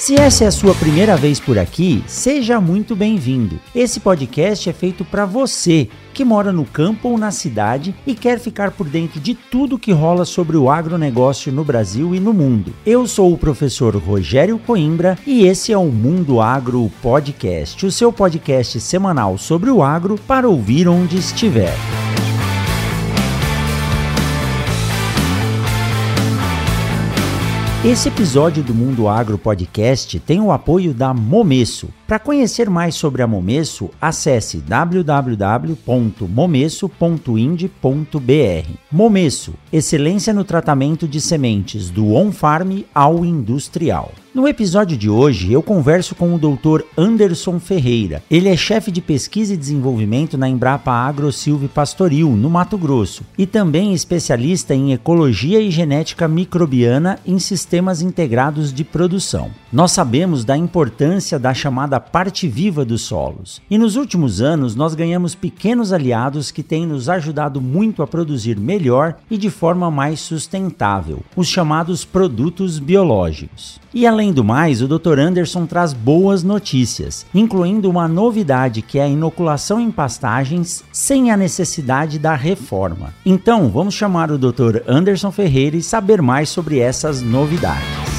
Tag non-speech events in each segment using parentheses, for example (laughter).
Se essa é a sua primeira vez por aqui, seja muito bem-vindo. Esse podcast é feito para você que mora no campo ou na cidade e quer ficar por dentro de tudo que rola sobre o agronegócio no Brasil e no mundo. Eu sou o professor Rogério Coimbra e esse é o Mundo Agro Podcast, o seu podcast semanal sobre o agro para ouvir onde estiver. Esse episódio do Mundo Agro Podcast tem o apoio da Momesso. Para conhecer mais sobre a Momesso, acesse www.momesso.ind.br. Momesso, excelência no tratamento de sementes do on-farm ao industrial. No episódio de hoje, eu converso com o Dr. Anderson Ferreira. Ele é chefe de pesquisa e desenvolvimento na Embrapa Agro Silvio Pastoril, no Mato Grosso, e também especialista em ecologia e genética microbiana em sistemas integrados de produção. Nós sabemos da importância da chamada parte viva dos solos, e nos últimos anos nós ganhamos pequenos aliados que têm nos ajudado muito a produzir melhor e de forma mais sustentável, os chamados produtos biológicos. E além do mais, o Dr. Anderson traz boas notícias, incluindo uma novidade que é a inoculação em pastagens sem a necessidade da reforma. Então, vamos chamar o Dr. Anderson Ferreira e saber mais sobre essas novidades.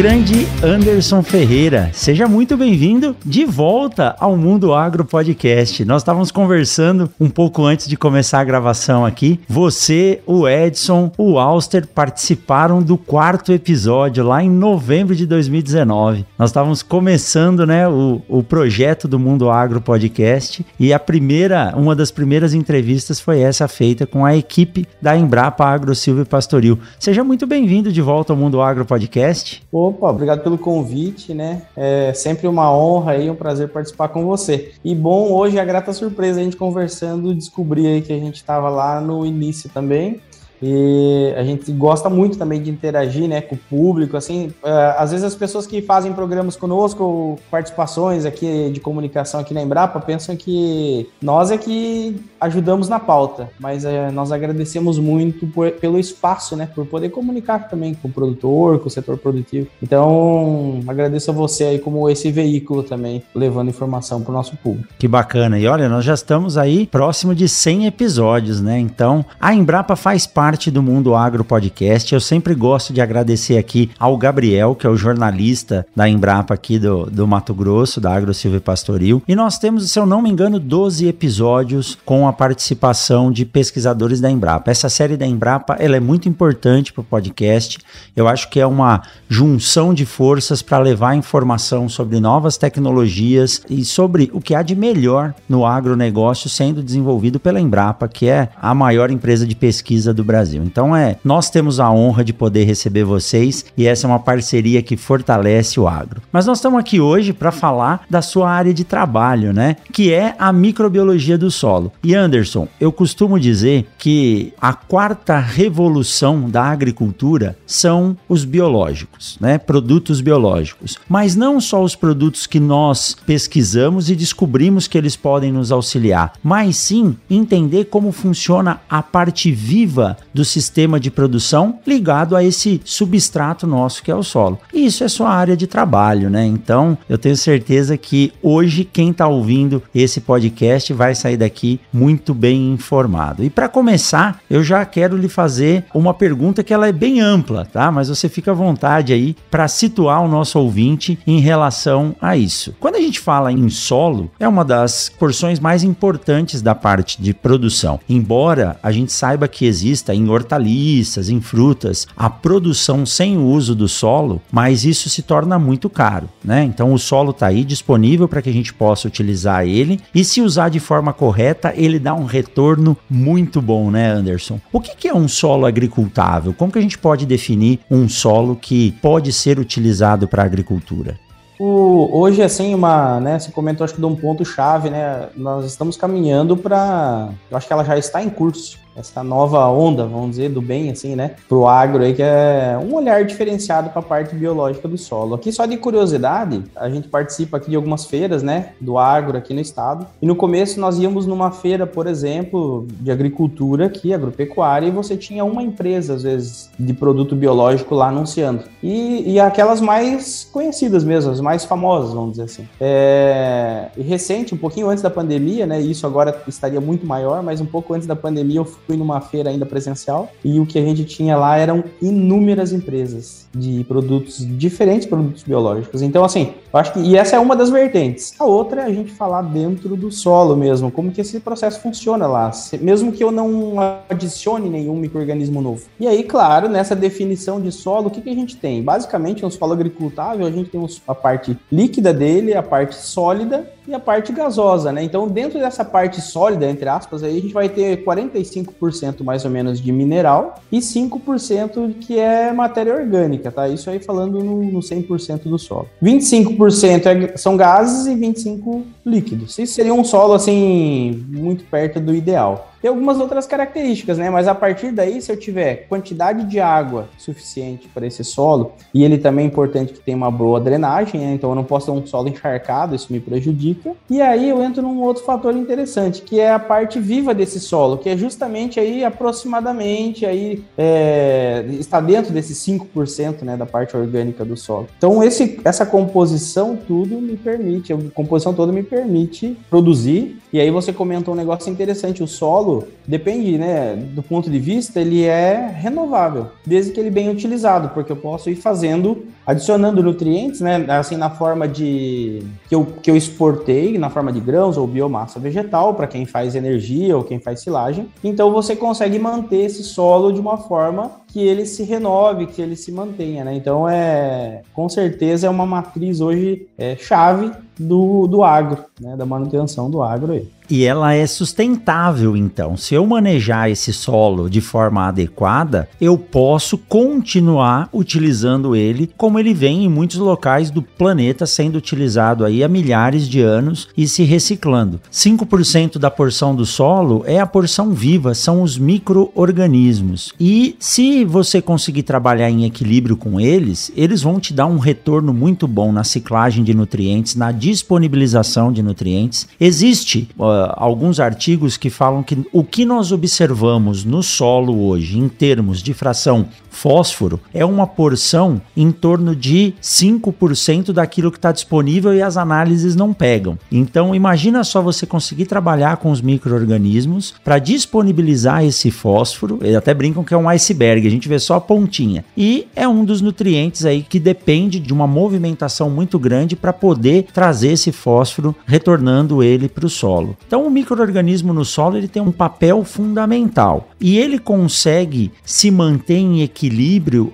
Grande Anderson Ferreira. Seja muito bem-vindo de volta ao Mundo Agro Podcast. Nós estávamos conversando um pouco antes de começar a gravação aqui. Você, o Edson, o Auster participaram do quarto episódio lá em novembro de 2019. Nós estávamos começando, né, o, o projeto do Mundo Agro Podcast e a primeira, uma das primeiras entrevistas foi essa feita com a equipe da Embrapa Agro Silvio Pastoril. Seja muito bem-vindo de volta ao Mundo Agro Podcast. Opa, obrigado pelo convite, né? É sempre uma honra e um prazer participar com você. E bom, hoje é a grata surpresa a gente conversando, descobrir aí que a gente estava lá no início também. E a gente gosta muito também de interagir né, com o público. Assim, uh, às vezes as pessoas que fazem programas conosco, participações aqui de comunicação aqui na Embrapa, pensam que nós é que ajudamos na pauta, mas uh, nós agradecemos muito por, pelo espaço, né, por poder comunicar também com o produtor, com o setor produtivo. Então, agradeço a você aí como esse veículo também, levando informação para o nosso público. Que bacana. E olha, nós já estamos aí próximo de 100 episódios, né? Então, a Embrapa faz parte parte do Mundo Agro Podcast. Eu sempre gosto de agradecer aqui ao Gabriel, que é o jornalista da Embrapa aqui do, do Mato Grosso, da Agro Silvio Pastoril. E nós temos, se eu não me engano, 12 episódios com a participação de pesquisadores da Embrapa. Essa série da Embrapa ela é muito importante para o podcast. Eu acho que é uma junção de forças para levar informação sobre novas tecnologias e sobre o que há de melhor no agronegócio sendo desenvolvido pela Embrapa, que é a maior empresa de pesquisa do Brasil Brasil. Então é, nós temos a honra de poder receber vocês e essa é uma parceria que fortalece o agro. Mas nós estamos aqui hoje para falar da sua área de trabalho, né? Que é a microbiologia do solo. E Anderson, eu costumo dizer que a quarta revolução da agricultura são os biológicos, né? Produtos biológicos. Mas não só os produtos que nós pesquisamos e descobrimos que eles podem nos auxiliar, mas sim entender como funciona a parte viva do sistema de produção ligado a esse substrato nosso que é o solo. E isso é sua área de trabalho, né? Então, eu tenho certeza que hoje quem está ouvindo esse podcast vai sair daqui muito bem informado. E para começar, eu já quero lhe fazer uma pergunta que ela é bem ampla, tá? Mas você fica à vontade aí para situar o nosso ouvinte em relação a isso. Quando a gente fala em solo, é uma das porções mais importantes da parte de produção. Embora a gente saiba que exista em hortaliças, em frutas, a produção sem o uso do solo, mas isso se torna muito caro, né? Então o solo está aí disponível para que a gente possa utilizar ele e se usar de forma correta, ele dá um retorno muito bom, né, Anderson? O que, que é um solo agricultável? Como que a gente pode definir um solo que pode ser utilizado para agricultura? O, hoje, assim, uma, né, você comentou, acho que de um ponto chave, né, nós estamos caminhando para, eu acho que ela já está em curso, essa nova onda, vamos dizer, do bem, assim, né, pro agro aí, que é um olhar diferenciado para a parte biológica do solo. Aqui, só de curiosidade, a gente participa aqui de algumas feiras, né, do agro aqui no estado, e no começo nós íamos numa feira, por exemplo, de agricultura aqui, agropecuária, e você tinha uma empresa, às vezes, de produto biológico lá anunciando. E, e aquelas mais conhecidas mesmo, as mais famosas, vamos dizer assim. É... E recente, um pouquinho antes da pandemia, né, isso agora estaria muito maior, mas um pouco antes da pandemia eu fui numa feira ainda presencial e o que a gente tinha lá eram inúmeras empresas de produtos diferentes, produtos biológicos. Então, assim, eu acho que e essa é uma das vertentes. A outra é a gente falar dentro do solo mesmo, como que esse processo funciona lá, mesmo que eu não adicione nenhum microorganismo novo. E aí, claro, nessa definição de solo, o que, que a gente tem? Basicamente, um solo agricultável, a gente tem a parte líquida dele, a parte sólida e a parte gasosa, né? Então, dentro dessa parte sólida, entre aspas, aí a gente vai ter 45% mais ou menos de mineral e 5% que é matéria orgânica, tá? Isso aí falando no, no 100% do solo. 25% é, são gases e 25% líquidos. Isso seria um solo, assim, muito perto do ideal. Tem algumas outras características, né? Mas a partir daí, se eu tiver quantidade de água suficiente para esse solo, e ele também é importante que tenha uma boa drenagem, né? Então eu não posso ter um solo encharcado, isso me prejudica. E aí eu entro num outro fator interessante, que é a parte viva desse solo, que é justamente aí aproximadamente aí é, está dentro desses 5% né, da parte orgânica do solo. Então esse, essa composição tudo me permite, a composição toda me permite produzir. E aí você comentou um negócio interessante, o solo solo depende, né, do ponto de vista, ele é renovável, desde que ele bem utilizado, porque eu posso ir fazendo, adicionando nutrientes, né, assim na forma de que eu, que eu exportei, na forma de grãos ou biomassa vegetal, para quem faz energia ou quem faz silagem. Então você consegue manter esse solo de uma forma que ele se renove, que ele se mantenha, né? Então é com certeza é uma matriz hoje é, chave do, do agro, né? Da manutenção do agro aí. E ela é sustentável, então. Se eu manejar esse solo de forma adequada, eu posso continuar utilizando ele como ele vem em muitos locais do planeta sendo utilizado aí há milhares de anos e se reciclando. 5% da porção do solo é a porção viva, são os micro-organismos. E se você conseguir trabalhar em equilíbrio com eles, eles vão te dar um retorno muito bom na ciclagem de nutrientes, na disponibilização de nutrientes. Existe uh, alguns artigos que falam que o que nós observamos no solo hoje, em termos de fração fósforo, é uma porção em torno de 5% daquilo que está disponível e as análises não pegam. Então, imagina só você conseguir trabalhar com os micro-organismos para disponibilizar esse fósforo. Eles até brincam que é um iceberg, a gente vê só a pontinha. E é um dos nutrientes aí que depende de uma movimentação muito grande para poder trazer esse fósforo, retornando ele para o solo. Então, o microorganismo no solo ele tem um papel fundamental e ele consegue se manter em equilíbrio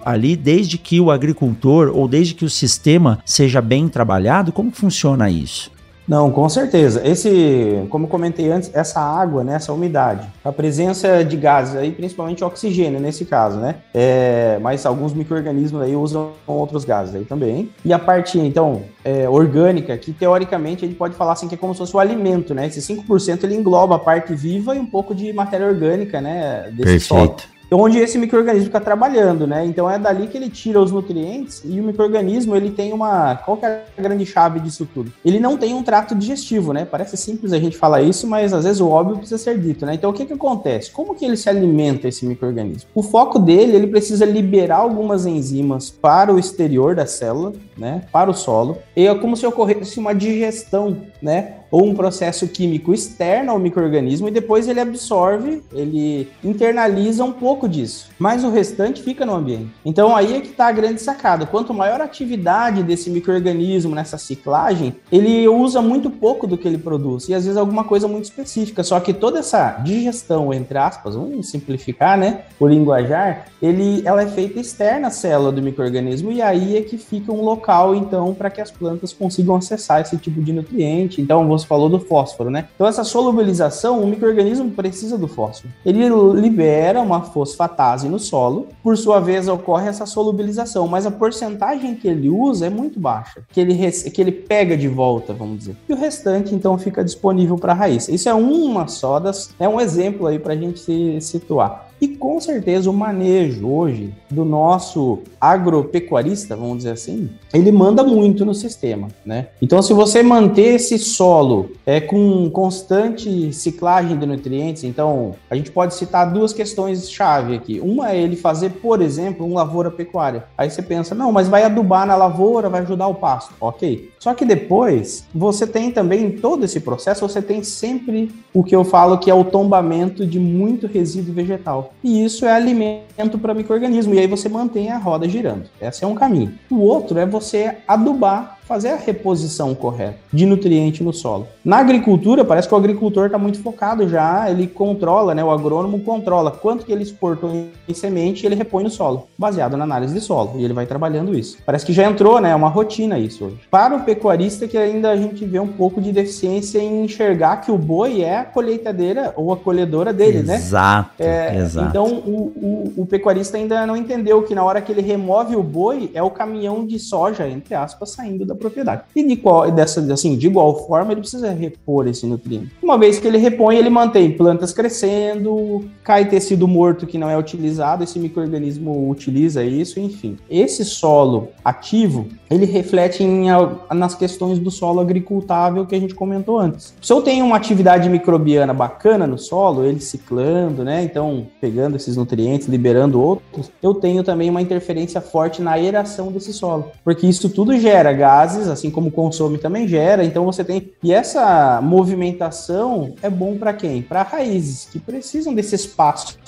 ali desde que o agricultor ou desde que o sistema seja bem trabalhado. Como funciona isso? Não, com certeza. Esse, como comentei antes, essa água, né, essa umidade, a presença de gases aí, principalmente oxigênio nesse caso, né? É, mas alguns micro-organismos aí usam outros gases aí também. E a parte, então, é, orgânica, que teoricamente a gente pode falar assim que é como se fosse o alimento, né? Esse 5% ele engloba a parte viva e um pouco de matéria orgânica, né? Desse Perfeito. Solo onde esse microorganismo fica trabalhando, né? Então é dali que ele tira os nutrientes e o microorganismo ele tem uma qual é a grande chave disso tudo? Ele não tem um trato digestivo, né? Parece simples a gente falar isso, mas às vezes o óbvio precisa ser dito, né? Então o que que acontece? Como que ele se alimenta esse microorganismo? O foco dele ele precisa liberar algumas enzimas para o exterior da célula, né? Para o solo e é como se ocorresse uma digestão, né? Ou um processo químico externo ao microorganismo e depois ele absorve, ele internaliza um pouco disso, mas o restante fica no ambiente. Então aí é que está a grande sacada. Quanto maior a atividade desse microorganismo nessa ciclagem, ele usa muito pouco do que ele produz e às vezes alguma coisa muito específica. Só que toda essa digestão, entre aspas, vamos simplificar, né, o linguajar, ele, ela é feita externa à célula do microorganismo e aí é que fica um local então para que as plantas consigam acessar esse tipo de nutriente. Então você falou do fósforo, né? Então essa solubilização, o microorganismo precisa do fósforo. Ele libera uma fosfatase no solo, por sua vez ocorre essa solubilização, mas a porcentagem que ele usa é muito baixa, que ele que ele pega de volta, vamos dizer. E o restante então fica disponível para a raiz. Isso é uma só das, é um exemplo aí para a gente se situar. E com certeza o manejo hoje do nosso agropecuarista, vamos dizer assim, ele manda muito no sistema, né? Então, se você manter esse solo é, com constante ciclagem de nutrientes, então a gente pode citar duas questões chave aqui. Uma é ele fazer, por exemplo, um lavoura pecuária. Aí você pensa, não, mas vai adubar na lavoura, vai ajudar o pasto, ok? Só que depois você tem também em todo esse processo, você tem sempre o que eu falo que é o tombamento de muito resíduo vegetal. E isso é alimento para microorganismo. E aí você mantém a roda girando. Esse é um caminho. O outro é você adubar fazer a reposição correta de nutriente no solo. Na agricultura, parece que o agricultor está muito focado já, ele controla, né, o agrônomo controla quanto que ele exportou em semente e ele repõe no solo, baseado na análise de solo, e ele vai trabalhando isso. Parece que já entrou, né, é uma rotina isso hoje. Para o pecuarista que ainda a gente vê um pouco de deficiência em enxergar que o boi é a colheitadeira ou a colhedora dele, exato, né? Exato, é, exato. Então, o, o, o pecuarista ainda não entendeu que na hora que ele remove o boi, é o caminhão de soja, entre aspas, saindo da propriedade. E de qual, dessa, assim, de igual forma, ele precisa repor esse nutriente. Uma vez que ele repõe, ele mantém plantas crescendo, cai tecido morto que não é utilizado, esse microorganismo utiliza isso, enfim. Esse solo ativo, ele reflete em, nas questões do solo agricultável que a gente comentou antes. Se eu tenho uma atividade microbiana bacana no solo, ele ciclando, né? Então, pegando esses nutrientes, liberando outros, eu tenho também uma interferência forte na aeração desse solo, porque isso tudo gera gás gases, assim como consome também gera. Então você tem. E essa movimentação é bom para quem? Para raízes que precisam desse espaço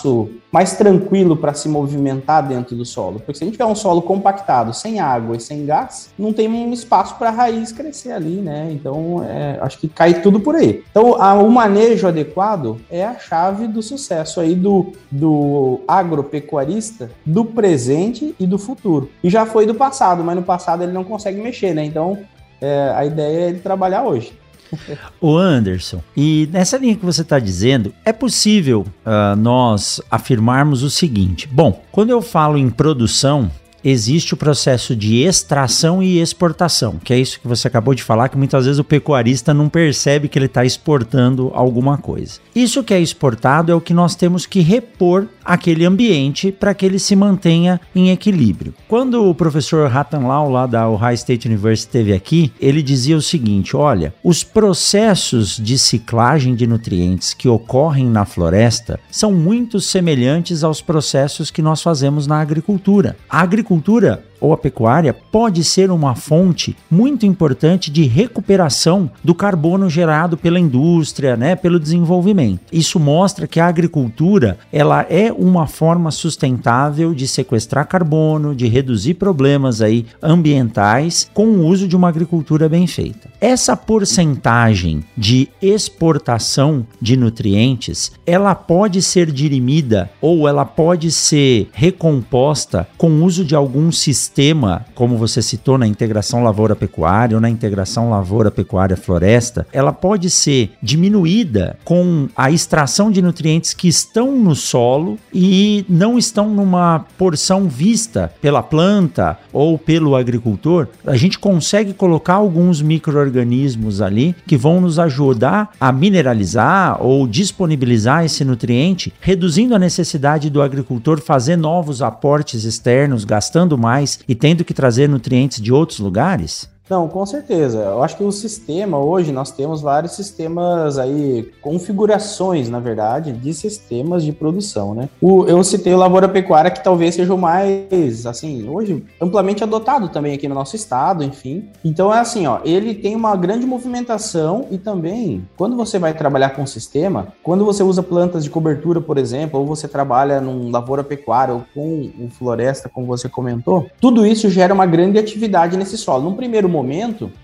mais tranquilo para se movimentar dentro do solo. Porque se a gente tiver um solo compactado, sem água e sem gás, não tem um espaço para a raiz crescer ali, né? Então é, acho que cai tudo por aí. Então a, o manejo adequado é a chave do sucesso aí do, do agropecuarista do presente e do futuro. E já foi do passado, mas no passado ele não consegue mexer, né? Então, é, a ideia é ele trabalhar hoje. (laughs) O Anderson, e nessa linha que você está dizendo, é possível uh, nós afirmarmos o seguinte: bom, quando eu falo em produção, existe o processo de extração e exportação, que é isso que você acabou de falar, que muitas vezes o pecuarista não percebe que ele está exportando alguma coisa. Isso que é exportado é o que nós temos que repor aquele ambiente para que ele se mantenha em equilíbrio. Quando o professor Lau, lá da Ohio State University, esteve aqui, ele dizia o seguinte: olha, os processos de ciclagem de nutrientes que ocorrem na floresta são muito semelhantes aos processos que nós fazemos na agricultura. A agricultura agricultura ou a pecuária pode ser uma fonte muito importante de recuperação do carbono gerado pela indústria, né, pelo desenvolvimento. Isso mostra que a agricultura ela é uma forma sustentável de sequestrar carbono, de reduzir problemas aí ambientais com o uso de uma agricultura bem feita. Essa porcentagem de exportação de nutrientes, ela pode ser dirimida ou ela pode ser recomposta com o uso de alguns sistemas sistema, como você citou na integração lavoura-pecuária ou na integração lavoura-pecuária-floresta, ela pode ser diminuída com a extração de nutrientes que estão no solo e não estão numa porção vista pela planta ou pelo agricultor. A gente consegue colocar alguns micro-organismos ali que vão nos ajudar a mineralizar ou disponibilizar esse nutriente, reduzindo a necessidade do agricultor fazer novos aportes externos, gastando mais e tendo que trazer nutrientes de outros lugares? Não, com certeza. Eu acho que o sistema hoje nós temos vários sistemas aí, configurações, na verdade, de sistemas de produção, né? O, eu citei o Lavoura Pecuária, que talvez seja o mais, assim, hoje amplamente adotado também aqui no nosso estado, enfim. Então é assim, ó, ele tem uma grande movimentação e também, quando você vai trabalhar com sistema, quando você usa plantas de cobertura, por exemplo, ou você trabalha num lavoura pecuária ou com um floresta, como você comentou, tudo isso gera uma grande atividade nesse solo. Num primeiro momento,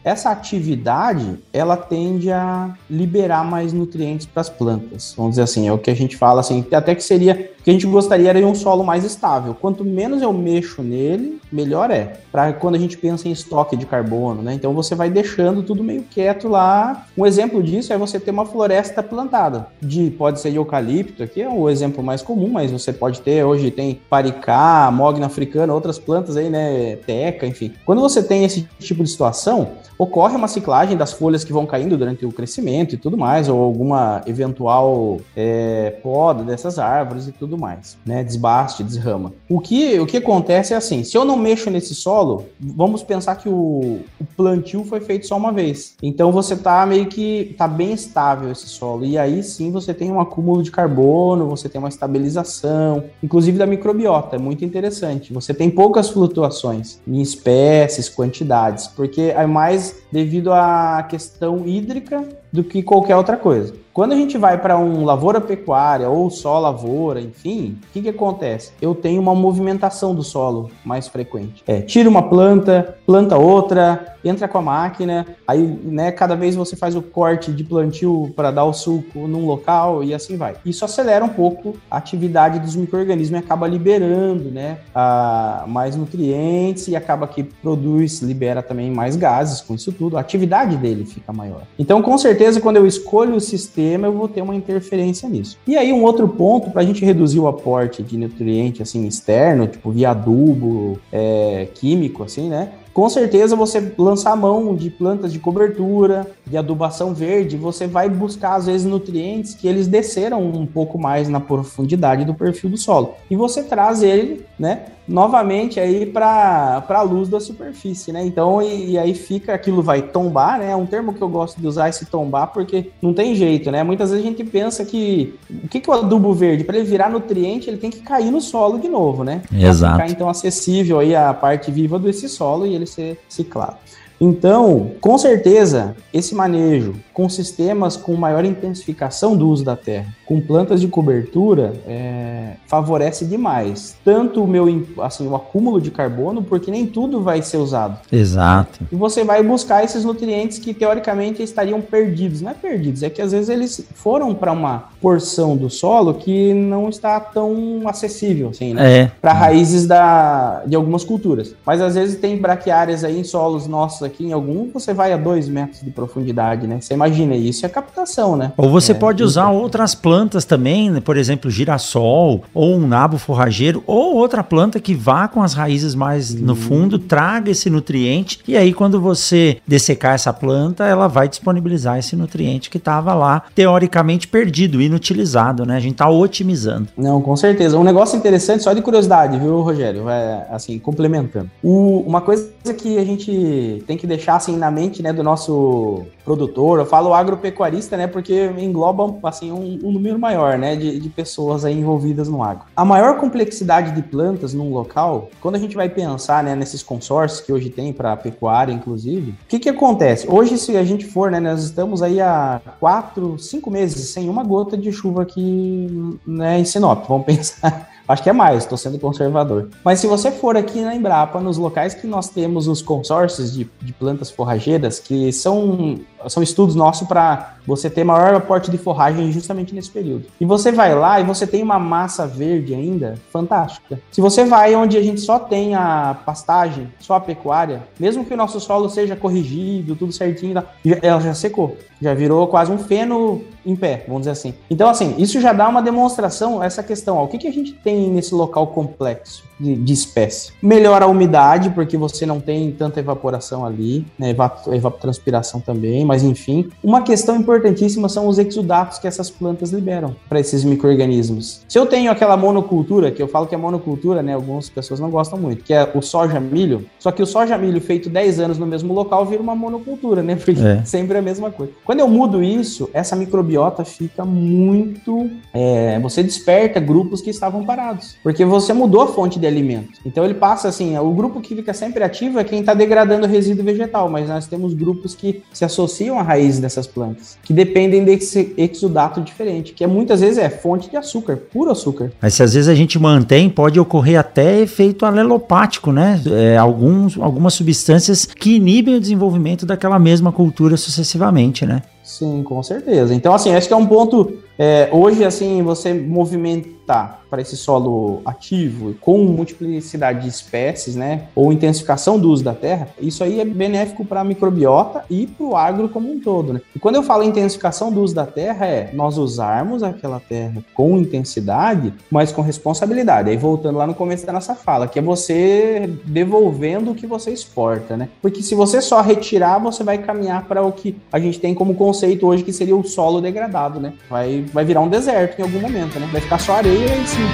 essa atividade, ela tende a liberar mais nutrientes para as plantas. Vamos dizer assim, é o que a gente fala assim, até que seria que a gente gostaria era um solo mais estável. Quanto menos eu mexo nele, melhor é. Para quando a gente pensa em estoque de carbono, né? Então você vai deixando tudo meio quieto lá. Um exemplo disso é você ter uma floresta plantada. De pode ser de eucalipto, aqui é o exemplo mais comum, mas você pode ter hoje tem paricá, mogna africana, outras plantas aí, né, teca, enfim. Quando você tem esse tipo de situação, ocorre uma ciclagem das folhas que vão caindo durante o crescimento e tudo mais, ou alguma eventual é, poda dessas árvores e tudo mais, né? Desbaste, desrama. O que, o que acontece é assim: se eu não mexo nesse solo, vamos pensar que o, o plantio foi feito só uma vez. Então você tá meio que tá bem estável esse solo. E aí sim você tem um acúmulo de carbono, você tem uma estabilização, inclusive da microbiota. É muito interessante. Você tem poucas flutuações em espécies, quantidades, porque é mais devido à questão hídrica do que qualquer outra coisa. Quando a gente vai para um lavoura pecuária ou só lavoura, enfim, o que, que acontece? Eu tenho uma movimentação do solo mais frequente. É, tira uma planta, planta outra, entra com a máquina, aí, né, cada vez você faz o corte de plantio para dar o suco num local e assim vai. Isso acelera um pouco a atividade dos micro-organismos e acaba liberando, né, a, mais nutrientes e acaba que produz, libera também mais gases com isso tudo. A atividade dele fica maior. Então, com certeza, quando eu escolho o sistema, eu vou ter uma interferência nisso. E aí, um outro ponto, para a gente reduzir o aporte de nutriente, assim, externo, tipo via adubo, é, químico, assim, né? com certeza você lançar a mão de plantas de cobertura, de adubação verde, você vai buscar às vezes nutrientes que eles desceram um pouco mais na profundidade do perfil do solo. E você traz ele, né, novamente aí para a luz da superfície, né? Então, e, e, aí fica, aquilo vai tombar, né? É um termo que eu gosto de usar esse tombar porque não tem jeito, né? Muitas vezes a gente pensa que o que, que o adubo verde? Para ele virar nutriente, ele tem que cair no solo de novo, né? Exato. Pra ficar então acessível aí a parte viva desse solo e ele ser ciclado. Então, com certeza, esse manejo com sistemas com maior intensificação do uso da terra, com plantas de cobertura, é, favorece demais. Tanto o meu assim, o acúmulo de carbono, porque nem tudo vai ser usado. Exato. E você vai buscar esses nutrientes que teoricamente estariam perdidos. Não é perdidos, é que às vezes eles foram para uma porção do solo que não está tão acessível, assim, né? É. Para raízes da, de algumas culturas. Mas às vezes tem braquiárias aí em solos nossos aqui, em algum, você vai a dois metros de profundidade, né? Você imagina, isso é captação, né? Ou você é, pode usar outras plantas também, né? por exemplo, girassol, ou um nabo forrageiro, ou outra planta que vá com as raízes mais Sim. no fundo, traga esse nutriente, e aí quando você dessecar essa planta, ela vai disponibilizar esse nutriente que estava lá, teoricamente perdido, inutilizado, né? A gente está otimizando. Não, com certeza. Um negócio interessante, só de curiosidade, viu, Rogério? É, assim, complementando. O, uma coisa que a gente tem que deixar assim na mente, né, do nosso produtor, eu falo agropecuarista, né, porque engloba assim um, um número maior, né, de, de, pessoas aí envolvidas no agro. A maior complexidade de plantas num local, quando a gente vai pensar, né, nesses consórcios que hoje tem para pecuária, inclusive, o que que acontece? Hoje, se a gente for, né, nós estamos aí há quatro, cinco meses sem uma gota de chuva aqui, né, em Sinop, vamos (laughs) pensar Acho que é mais, estou sendo conservador. Mas se você for aqui na Embrapa, nos locais que nós temos os consórcios de, de plantas forrageiras, que são, são estudos nossos para você ter maior aporte de forragem justamente nesse período. E você vai lá e você tem uma massa verde ainda fantástica. Se você vai onde a gente só tem a pastagem, só a pecuária, mesmo que o nosso solo seja corrigido, tudo certinho, ela já secou. Já virou quase um feno em pé, vamos dizer assim. Então, assim, isso já dá uma demonstração, essa questão, ó, o que, que a gente tem nesse local complexo de, de espécie? Melhora a umidade, porque você não tem tanta evaporação ali, né, evapotranspiração também, mas enfim. Uma questão importantíssima são os exudatos que essas plantas liberam para esses micro-organismos. Se eu tenho aquela monocultura, que eu falo que é monocultura, né? Algumas pessoas não gostam muito, que é o soja-milho, só que o soja-milho feito 10 anos no mesmo local vira uma monocultura, né? Porque é. (laughs) sempre é a mesma coisa. Quando eu mudo isso, essa microbiota fica muito. É, você desperta grupos que estavam parados, porque você mudou a fonte de alimento. Então ele passa assim: o grupo que fica sempre ativo é quem está degradando o resíduo vegetal, mas nós temos grupos que se associam à raiz dessas plantas, que dependem desse exudato diferente, que é, muitas vezes é fonte de açúcar, puro açúcar. Mas se às vezes a gente mantém, pode ocorrer até efeito alelopático, né? É, alguns, algumas substâncias que inibem o desenvolvimento daquela mesma cultura sucessivamente, né? Sim, com certeza. Então, assim, acho que é um ponto. É, hoje, assim, você movimentar para esse solo ativo com multiplicidade de espécies, né, ou intensificação do uso da terra, isso aí é benéfico para a microbiota e para o agro como um todo, né? E quando eu falo intensificação do uso da terra é nós usarmos aquela terra com intensidade, mas com responsabilidade. Aí voltando lá no começo da nossa fala, que é você devolvendo o que você exporta, né? Porque se você só retirar, você vai caminhar para o que a gente tem como conceito hoje que seria o solo degradado, né? Vai, vai virar um deserto em algum momento, né? Vai ficar só areia e sim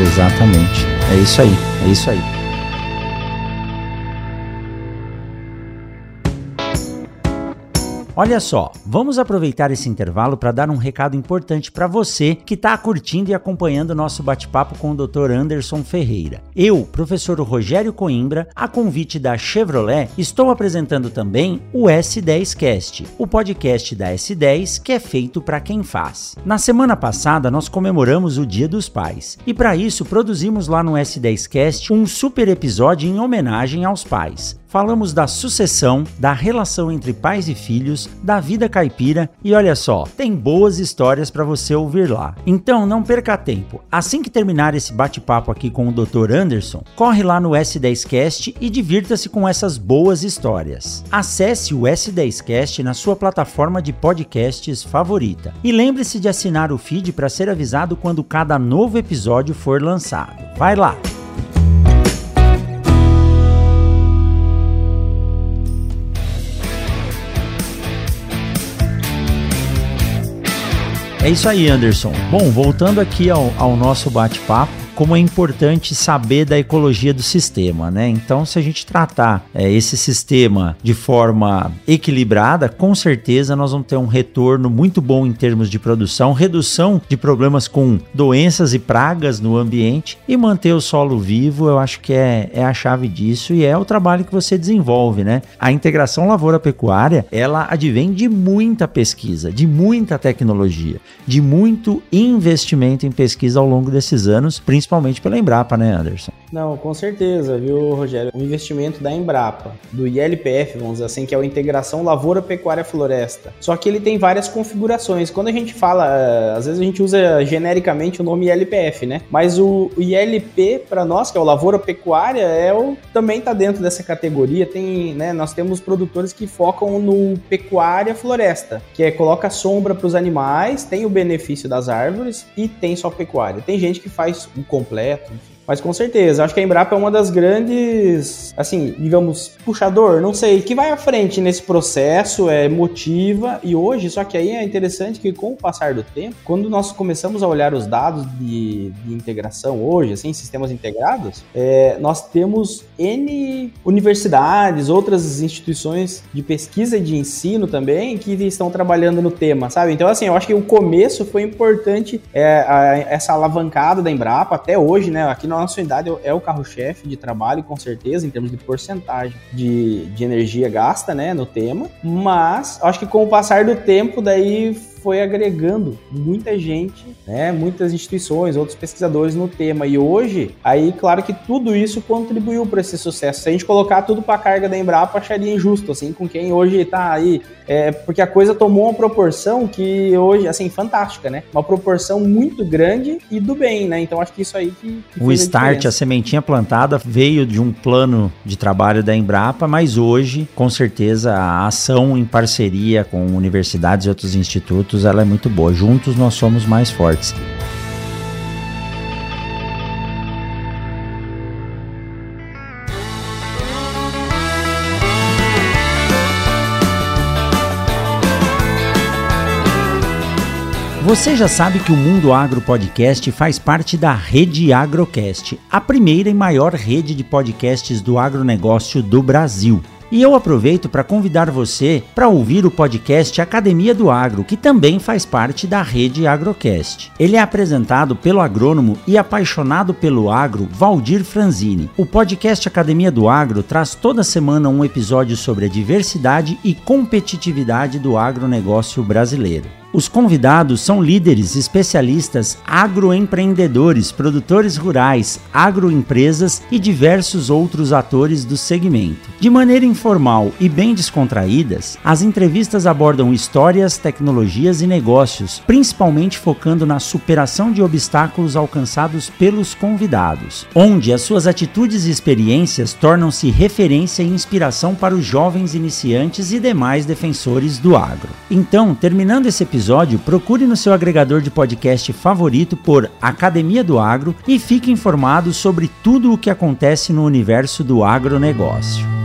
Exatamente. É isso aí. É isso aí. Olha só, vamos aproveitar esse intervalo para dar um recado importante para você que está curtindo e acompanhando o nosso bate-papo com o Dr. Anderson Ferreira. Eu, professor Rogério Coimbra, a convite da Chevrolet, estou apresentando também o S10Cast, o podcast da S10 que é feito para quem faz. Na semana passada nós comemoramos o Dia dos Pais e para isso produzimos lá no S10Cast um super episódio em homenagem aos pais. Falamos da sucessão, da relação entre pais e filhos, da vida caipira e olha só, tem boas histórias para você ouvir lá. Então não perca tempo. Assim que terminar esse bate-papo aqui com o Dr. Anderson, corre lá no S10cast e divirta-se com essas boas histórias. Acesse o S10cast na sua plataforma de podcasts favorita e lembre-se de assinar o feed para ser avisado quando cada novo episódio for lançado. Vai lá! É isso aí, Anderson. Bom, voltando aqui ao, ao nosso bate-papo, como é importante saber da ecologia do sistema, né? Então, se a gente tratar é, esse sistema de forma equilibrada, com certeza nós vamos ter um retorno muito bom em termos de produção, redução de problemas com doenças e pragas no ambiente e manter o solo vivo, eu acho que é, é a chave disso e é o trabalho que você desenvolve, né? A integração lavoura-pecuária, ela advém de muita pesquisa, de muita tecnologia, de muito investimento em pesquisa ao longo desses anos, principalmente principalmente pela Embrapa, né, Anderson? Não, com certeza, viu, Rogério? O investimento da Embrapa, do ILPF, vamos dizer assim, que é a Integração Lavoura Pecuária Floresta. Só que ele tem várias configurações. Quando a gente fala, eh, às vezes a gente usa genericamente o nome ILPF, né? Mas o ILP, para nós, que é o Lavoura Pecuária, é o, também está dentro dessa categoria. Tem, né, nós temos produtores que focam no pecuária floresta, que é coloca sombra para os animais, tem o benefício das árvores e tem só pecuária. Tem gente que faz o completo, enfim. Mas com certeza, acho que a Embrapa é uma das grandes, assim, digamos, puxador, não sei, que vai à frente nesse processo, é motiva e hoje, só que aí é interessante que com o passar do tempo, quando nós começamos a olhar os dados de, de integração hoje, assim, sistemas integrados, é, nós temos N universidades, outras instituições de pesquisa e de ensino também que estão trabalhando no tema, sabe? Então, assim, eu acho que o começo foi importante, é, a, essa alavancada da Embrapa até hoje, né? Aqui no na nossa unidade é o carro-chefe de trabalho, com certeza, em termos de porcentagem de, de energia gasta, né, no tema. Mas acho que com o passar do tempo, daí foi agregando muita gente, né, muitas instituições, outros pesquisadores no tema. E hoje, aí, claro que tudo isso contribuiu para esse sucesso. Se a gente colocar tudo para a carga da Embrapa, acharia injusto, assim, com quem hoje está aí. É, porque a coisa tomou uma proporção que hoje, assim, fantástica, né? Uma proporção muito grande e do bem, né? Então acho que isso aí que. que o start, a, a sementinha plantada, veio de um plano de trabalho da Embrapa, mas hoje, com certeza, a ação em parceria com universidades e outros institutos juntos ela é muito boa. Juntos nós somos mais fortes. Você já sabe que o Mundo Agro Podcast faz parte da Rede Agrocast, a primeira e maior rede de podcasts do agronegócio do Brasil. E eu aproveito para convidar você para ouvir o podcast Academia do Agro, que também faz parte da rede Agrocast. Ele é apresentado pelo agrônomo e apaixonado pelo agro Valdir Franzini. O podcast Academia do Agro traz toda semana um episódio sobre a diversidade e competitividade do agronegócio brasileiro. Os convidados são líderes, especialistas, agroempreendedores, produtores rurais, agroempresas e diversos outros atores do segmento. De maneira informal e bem descontraídas, as entrevistas abordam histórias, tecnologias e negócios, principalmente focando na superação de obstáculos alcançados pelos convidados, onde as suas atitudes e experiências tornam-se referência e inspiração para os jovens iniciantes e demais defensores do agro. Então, terminando esse episódio, episódio, procure no seu agregador de podcast favorito por Academia do Agro e fique informado sobre tudo o que acontece no universo do agronegócio.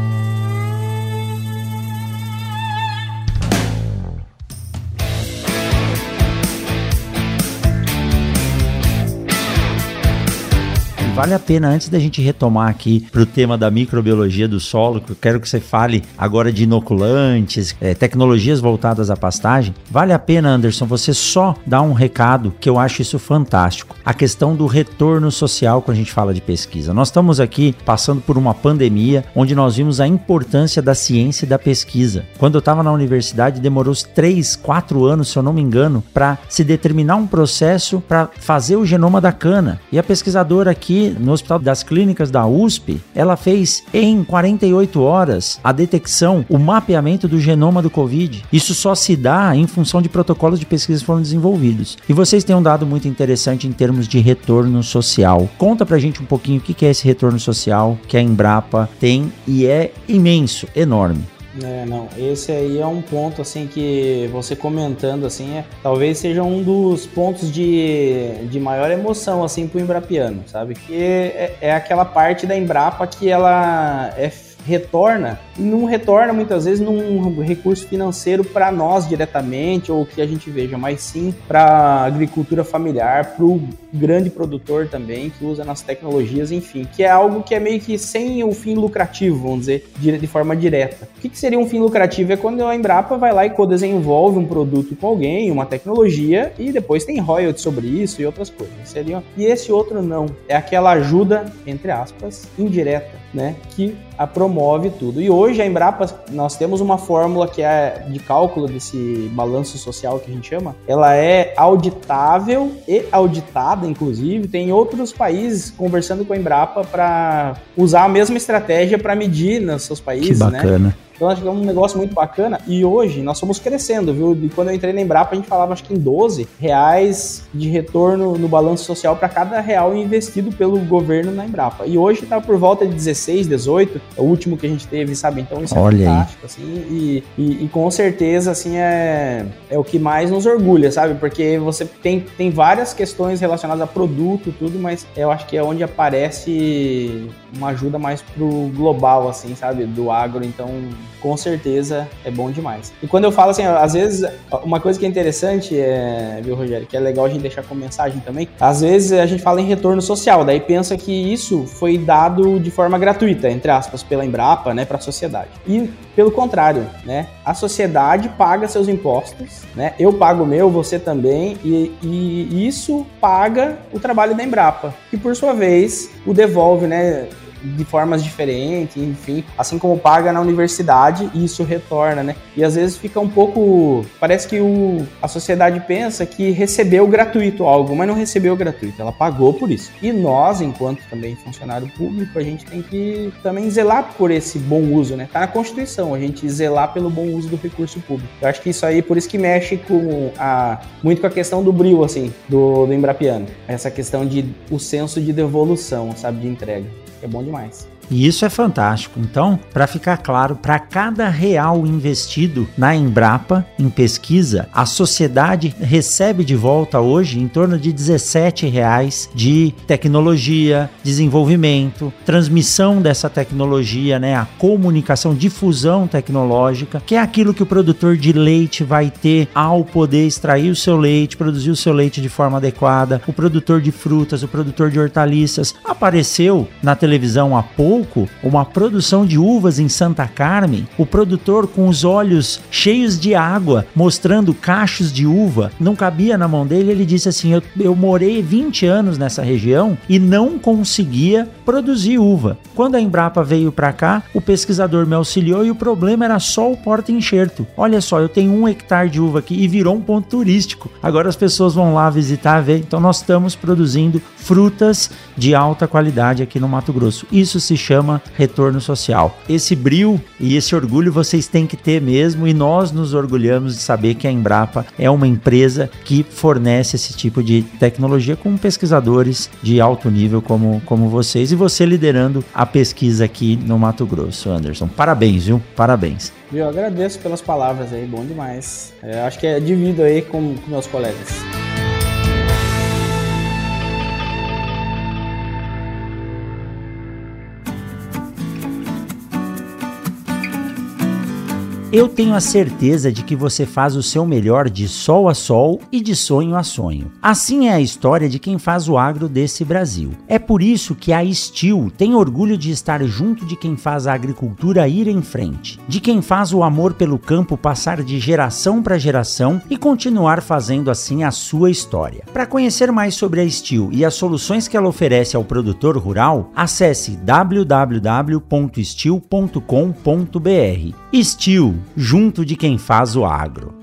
Vale a pena, antes da gente retomar aqui para o tema da microbiologia do solo, que eu quero que você fale agora de inoculantes, é, tecnologias voltadas à pastagem, vale a pena, Anderson, você só dar um recado que eu acho isso fantástico. A questão do retorno social quando a gente fala de pesquisa. Nós estamos aqui passando por uma pandemia onde nós vimos a importância da ciência e da pesquisa. Quando eu estava na universidade, demorou uns 3, 4 anos, se eu não me engano, para se determinar um processo para fazer o genoma da cana. E a pesquisadora no Hospital das Clínicas da USP, ela fez em 48 horas a detecção, o mapeamento do genoma do Covid. Isso só se dá em função de protocolos de pesquisa que foram desenvolvidos. E vocês têm um dado muito interessante em termos de retorno social. Conta pra gente um pouquinho o que é esse retorno social que a Embrapa tem e é imenso, enorme. É, não, esse aí é um ponto assim que você comentando assim, é, talvez seja um dos pontos de, de maior emoção assim pro Embrapiano, sabe? Que é, é aquela parte da Embrapa que ela é retorna, não retorna muitas vezes num recurso financeiro para nós diretamente ou que a gente veja, mas sim para agricultura familiar, para o grande produtor também que usa nas tecnologias, enfim, que é algo que é meio que sem o fim lucrativo, vamos dizer, de, forma direta. O que, que seria um fim lucrativo? É quando a Embrapa vai lá e co-desenvolve um produto com alguém, uma tecnologia, e depois tem royalties sobre isso e outras coisas. Seria... E esse outro não, é aquela ajuda, entre aspas, indireta, né, que a promove tudo. E hoje a Embrapa, nós temos uma fórmula que é de cálculo desse balanço social que a gente chama. Ela é auditável e auditada, inclusive. Tem outros países conversando com a Embrapa para usar a mesma estratégia para medir nos seus países, que né? bacana. né? Então acho que é um negócio muito bacana. E hoje nós somos crescendo, viu? E quando eu entrei na Embrapa, a gente falava acho que em 12 reais de retorno no balanço social para cada real investido pelo governo na Embrapa. E hoje está por volta de 16, 18, é o último que a gente teve, sabe? Então isso é Olha é fantástico, aí. assim. E, e, e, com certeza, assim, é, é o que mais nos orgulha, sabe? Porque você tem, tem várias questões relacionadas a produto, tudo, mas eu acho que é onde aparece uma ajuda mais pro global, assim, sabe? Do agro. Então, com certeza é bom demais. E quando eu falo assim, às vezes, uma coisa que é interessante, é, viu, Rogério, que é legal a gente deixar com mensagem também, às vezes a gente fala em retorno social, daí pensa que isso foi dado de forma gratuita, entre aspas, pela Embrapa, né, para a sociedade. E pelo contrário, né, a sociedade paga seus impostos, né, eu pago o meu, você também, e, e isso paga o trabalho da Embrapa, que por sua vez o devolve, né, de formas diferentes, enfim, assim como paga na universidade, isso retorna, né? E às vezes fica um pouco, parece que o, a sociedade pensa que recebeu gratuito algo, mas não recebeu gratuito, ela pagou por isso. E nós, enquanto também funcionário público, a gente tem que também zelar por esse bom uso, né? Tá na Constituição, a gente zelar pelo bom uso do recurso público. Eu acho que isso aí, por isso que mexe com a muito com a questão do brilho, assim, do, do Embrapiano. Essa questão de o senso de devolução, sabe, de entrega. É bom demais. E isso é fantástico. Então, para ficar claro, para cada real investido na Embrapa em pesquisa, a sociedade recebe de volta hoje em torno de 17 reais de tecnologia, desenvolvimento, transmissão dessa tecnologia, né, a comunicação, difusão tecnológica, que é aquilo que o produtor de leite vai ter ao poder extrair o seu leite, produzir o seu leite de forma adequada, o produtor de frutas, o produtor de hortaliças. Apareceu na televisão há pouco uma produção de uvas em Santa Carmen, o produtor com os olhos cheios de água, mostrando cachos de uva, não cabia na mão dele, ele disse assim: Eu, eu morei 20 anos nessa região e não conseguia produzir uva. Quando a Embrapa veio para cá, o pesquisador me auxiliou e o problema era só o porta-enxerto. Olha só, eu tenho um hectare de uva aqui e virou um ponto turístico. Agora as pessoas vão lá visitar, ver. Então nós estamos produzindo frutas de alta qualidade aqui no Mato Grosso. Isso se chama retorno social. Esse brilho e esse orgulho vocês têm que ter mesmo e nós nos orgulhamos de saber que a Embrapa é uma empresa que fornece esse tipo de tecnologia com pesquisadores de alto nível como, como vocês e você liderando a pesquisa aqui no Mato Grosso, Anderson. Parabéns, viu? Parabéns. Eu agradeço pelas palavras aí, bom demais. É, acho que é divido aí com, com meus colegas. Eu tenho a certeza de que você faz o seu melhor de sol a sol e de sonho a sonho. Assim é a história de quem faz o agro desse Brasil. É por isso que a Steel tem orgulho de estar junto de quem faz a agricultura ir em frente, de quem faz o amor pelo campo passar de geração para geração e continuar fazendo assim a sua história. Para conhecer mais sobre a Steel e as soluções que ela oferece ao produtor rural, acesse www.steel.com.br. Steel junto de quem faz o agro.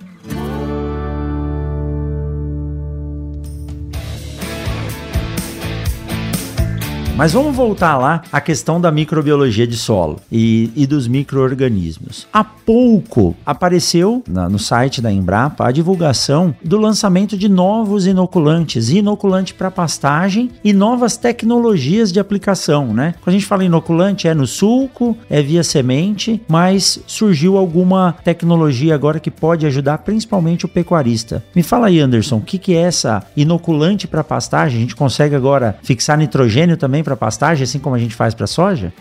Mas vamos voltar lá à questão da microbiologia de solo e, e dos micro-organismos. Há pouco apareceu na, no site da Embrapa a divulgação do lançamento de novos inoculantes, inoculante para pastagem e novas tecnologias de aplicação, né? Quando a gente fala inoculante é no sulco, é via semente, mas surgiu alguma tecnologia agora que pode ajudar principalmente o pecuarista. Me fala aí, Anderson, o que, que é essa inoculante para pastagem? A gente consegue agora fixar nitrogênio também para pastagem, assim como a gente faz para soja?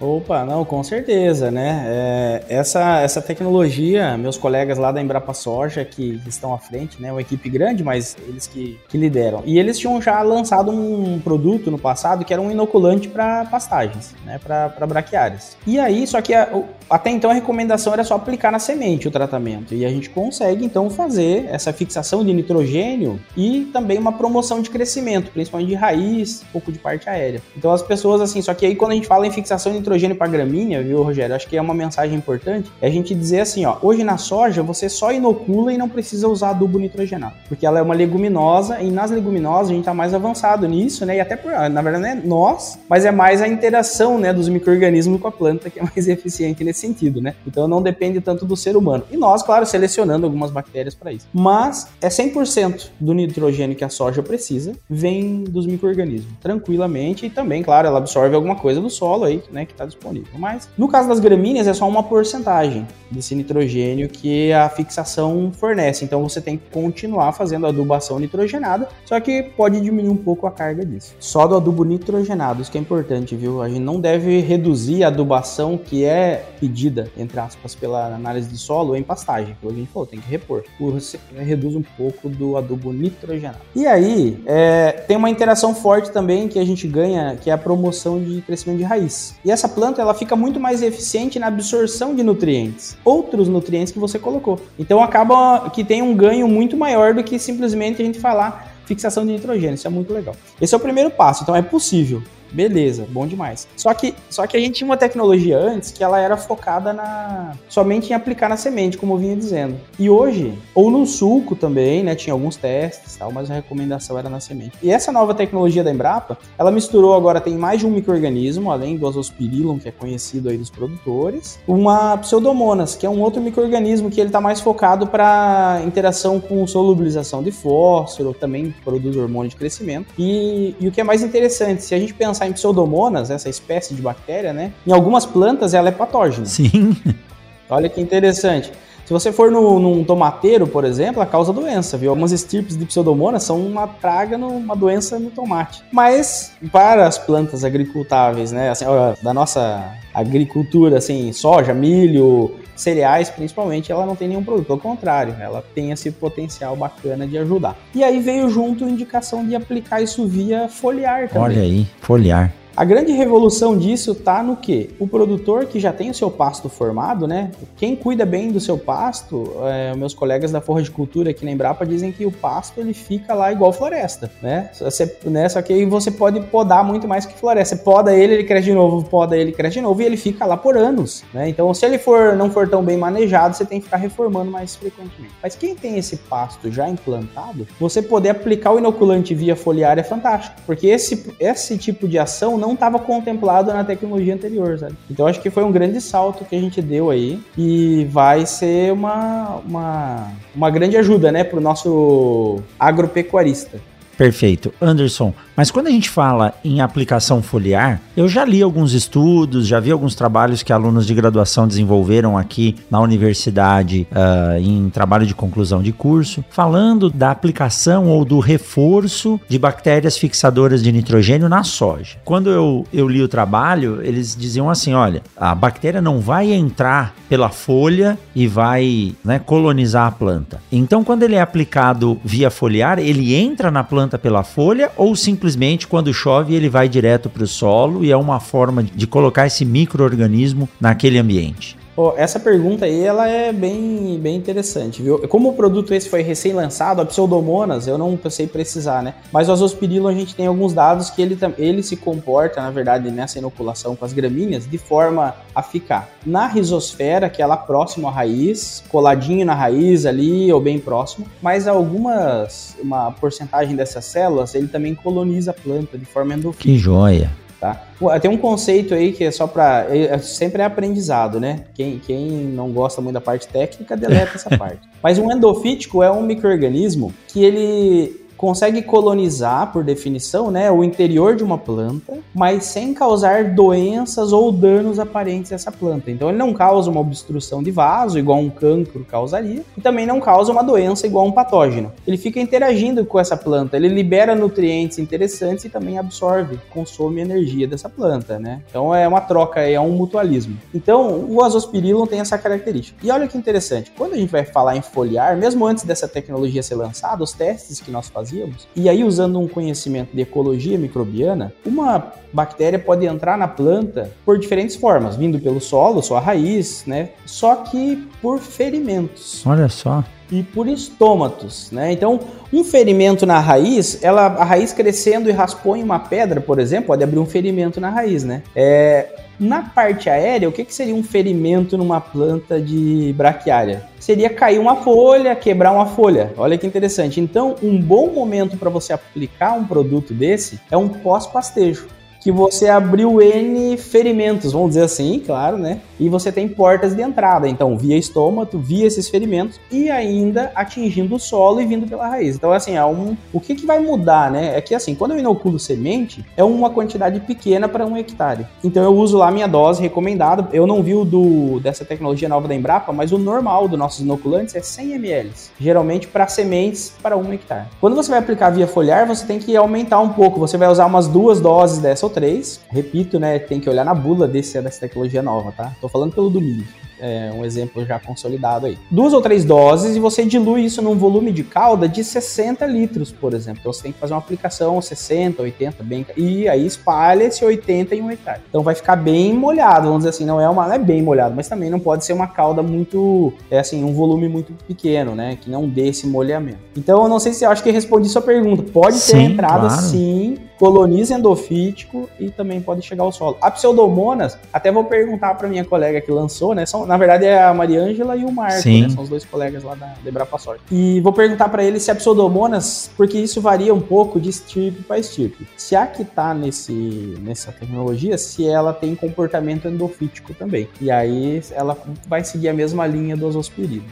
Opa, não, com certeza, né? É, essa, essa tecnologia, meus colegas lá da Embrapa Soja que estão à frente, né? Uma equipe grande, mas eles que, que lideram. E eles tinham já lançado um produto no passado que era um inoculante para pastagens, né? Para braquiárias. E aí, só que a, até então a recomendação era só aplicar na semente o tratamento. E a gente consegue então fazer essa fixação de nitrogênio e também uma promoção de crescimento, principalmente de raiz, um pouco de parte aérea. Então as pessoas assim, só que aí quando a gente fala em fixação de nitrogênio para gramínea, viu, Rogério? Acho que é uma mensagem importante. É a gente dizer assim, ó, hoje na soja você só inocula e não precisa usar adubo nitrogenado, porque ela é uma leguminosa e nas leguminosas a gente tá mais avançado nisso, né? E até por, na verdade não é nós, mas é mais a interação, né, dos microrganismos com a planta que é mais (laughs) eficiente nesse sentido, né? Então não depende tanto do ser humano. E nós, claro, selecionando algumas bactérias para isso. Mas é 100% do nitrogênio que a soja precisa vem dos microrganismos, tranquilamente e também, claro, ela absorve alguma coisa do solo aí, né, está disponível. Mas no caso das gramíneas é só uma porcentagem desse nitrogênio que a fixação fornece. Então você tem que continuar fazendo adubação nitrogenada, só que pode diminuir um pouco a carga disso. Só do adubo nitrogenado, isso que é importante, viu? A gente não deve reduzir a adubação que é pedida, entre aspas, pela análise de solo em pastagem, como a gente falou, tem que repor. Você reduz um pouco do adubo nitrogenado. E aí, é, tem uma interação forte também que a gente ganha, que é a promoção de crescimento de raiz. E essa planta ela fica muito mais eficiente na absorção de nutrientes, outros nutrientes que você colocou. Então acaba que tem um ganho muito maior do que simplesmente a gente falar fixação de nitrogênio. Isso é muito legal. Esse é o primeiro passo, então é possível. Beleza, bom demais. Só que, só que a gente tinha uma tecnologia antes que ela era focada na somente em aplicar na semente, como eu vinha dizendo. E hoje, ou no suco também, né, tinha alguns testes, tal, mas a recomendação era na semente. E essa nova tecnologia da Embrapa, ela misturou agora tem mais de um microorganismo, além do azospirillum, que é conhecido aí dos produtores, uma pseudomonas, que é um outro microorganismo que ele está mais focado para interação com solubilização de fósforo, também produz hormônio de crescimento. E, e o que é mais interessante, se a gente pensar pensar em pseudomonas, essa espécie de bactéria, né? Em algumas plantas ela é patógena. Sim. (laughs) Olha que interessante. Se você for no, num tomateiro, por exemplo, ela causa doença, viu? Algumas estirpes de pseudomonas são uma praga, no, uma doença no tomate. Mas para as plantas agricultáveis, né, assim, da nossa agricultura, assim, soja, milho, cereais principalmente, ela não tem nenhum produto, ao contrário, ela tem esse potencial bacana de ajudar. E aí veio junto a indicação de aplicar isso via foliar também. Olha aí, foliar. A grande revolução disso está no que? O produtor que já tem o seu pasto formado, né? Quem cuida bem do seu pasto, é, meus colegas da Forra de Cultura aqui na Embrapa dizem que o pasto ele fica lá igual floresta, né? Você, né? Só que aí você pode podar muito mais que floresta. Você poda ele, ele cresce de novo, poda ele, cresce de novo e ele fica lá por anos, né? Então, se ele for não for tão bem manejado, você tem que ficar reformando mais frequentemente. Mas quem tem esse pasto já implantado, você poder aplicar o inoculante via foliar é fantástico, porque esse, esse tipo de ação não estava contemplado na tecnologia anterior, sabe? Então acho que foi um grande salto que a gente deu aí e vai ser uma, uma, uma grande ajuda, né, para o nosso agropecuarista. Perfeito. Anderson, mas quando a gente fala em aplicação foliar, eu já li alguns estudos, já vi alguns trabalhos que alunos de graduação desenvolveram aqui na universidade uh, em trabalho de conclusão de curso, falando da aplicação ou do reforço de bactérias fixadoras de nitrogênio na soja. Quando eu, eu li o trabalho, eles diziam assim: olha, a bactéria não vai entrar pela folha e vai né, colonizar a planta. Então, quando ele é aplicado via foliar, ele entra na planta planta pela folha ou simplesmente quando chove ele vai direto para o solo e é uma forma de colocar esse microorganismo naquele ambiente? Oh, essa pergunta aí ela é bem, bem interessante, viu? Como o produto esse foi recém-lançado, a Pseudomonas, eu não sei precisar, né? Mas o azospirilo a gente tem alguns dados que ele, ele se comporta, na verdade, nessa inoculação com as gramíneas, de forma a ficar na rizosfera, que é lá próximo à raiz, coladinho na raiz ali, ou bem próximo, mas algumas, uma porcentagem dessas células, ele também coloniza a planta de forma endofítica. Que joia! Tá? Tem um conceito aí que é só para. É, é, sempre é aprendizado, né? Quem, quem não gosta muito da parte técnica, deleta essa (laughs) parte. Mas um endofítico é um microorganismo que ele consegue colonizar, por definição, né, o interior de uma planta, mas sem causar doenças ou danos aparentes a essa planta. Então ele não causa uma obstrução de vaso, igual um cancro causaria, e também não causa uma doença igual um patógeno. Ele fica interagindo com essa planta, ele libera nutrientes interessantes e também absorve, consome energia dessa planta, né? Então é uma troca, é um mutualismo. Então o azospirillum tem essa característica. E olha que interessante, quando a gente vai falar em foliar, mesmo antes dessa tecnologia ser lançada, os testes que nós fazíamos fazíamos. E aí, usando um conhecimento de ecologia microbiana, uma bactéria pode entrar na planta por diferentes formas, vindo pelo solo, sua raiz, né? Só que por ferimentos. Olha só e por estômatos, né? Então, um ferimento na raiz, ela, a raiz crescendo e raspou em uma pedra, por exemplo, pode abrir um ferimento na raiz, né? É, na parte aérea, o que, que seria um ferimento numa planta de braquiária? Seria cair uma folha, quebrar uma folha. Olha que interessante. Então, um bom momento para você aplicar um produto desse é um pós-pastejo que você abriu N ferimentos, vamos dizer assim, claro, né? E você tem portas de entrada, então via estômago, via esses ferimentos e ainda atingindo o solo e vindo pela raiz. Então, assim, é um... o que, que vai mudar, né? É que, assim, quando eu inoculo semente, é uma quantidade pequena para um hectare. Então, eu uso lá a minha dose recomendada. Eu não vi o do, dessa tecnologia nova da Embrapa, mas o normal dos nossos inoculantes é 100 ml, geralmente para sementes para um hectare. Quando você vai aplicar via foliar, você tem que aumentar um pouco. Você vai usar umas duas doses dessa 3. Repito, né? Tem que olhar na bula desse, dessa tecnologia nova, tá? Tô falando pelo domínio é, um exemplo já consolidado aí. Duas ou três doses e você dilui isso num volume de calda de 60 litros, por exemplo. Então você tem que fazer uma aplicação 60, 80, bem. E aí espalha esse 80 em um hectare. Então vai ficar bem molhado, vamos dizer assim. Não é uma. Não é bem molhado, mas também não pode ser uma calda muito. É assim, um volume muito pequeno, né? Que não dê esse molhamento. Então eu não sei se eu acho que respondi sua pergunta. Pode sim, ter entrada claro. sim, coloniza endofítico e também pode chegar ao solo. A pseudomonas, até vou perguntar para minha colega que lançou, né? São, na verdade é a Mariângela e o Marco, né? São os dois colegas lá da Debrapa Sorte. E vou perguntar para ele se a pseudomonas, porque isso varia um pouco de estirpe para estirpe. Se a que tá nesse, nessa tecnologia, se ela tem comportamento endofítico também. E aí ela vai seguir a mesma linha do azospirilo.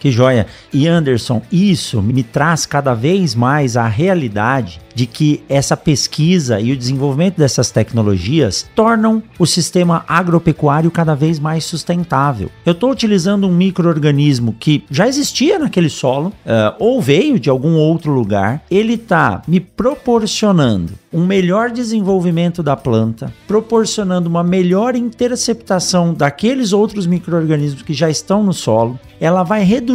Que joia. E Anderson, isso me traz cada vez mais a realidade de que essa pesquisa e o desenvolvimento dessas tecnologias tornam o sistema agropecuário cada vez mais sustentável. Eu estou utilizando um microorganismo que já existia naquele solo uh, ou veio de algum outro lugar. Ele está me proporcionando um melhor desenvolvimento da planta, proporcionando uma melhor interceptação daqueles outros microorganismos que já estão no solo. Ela vai reduzir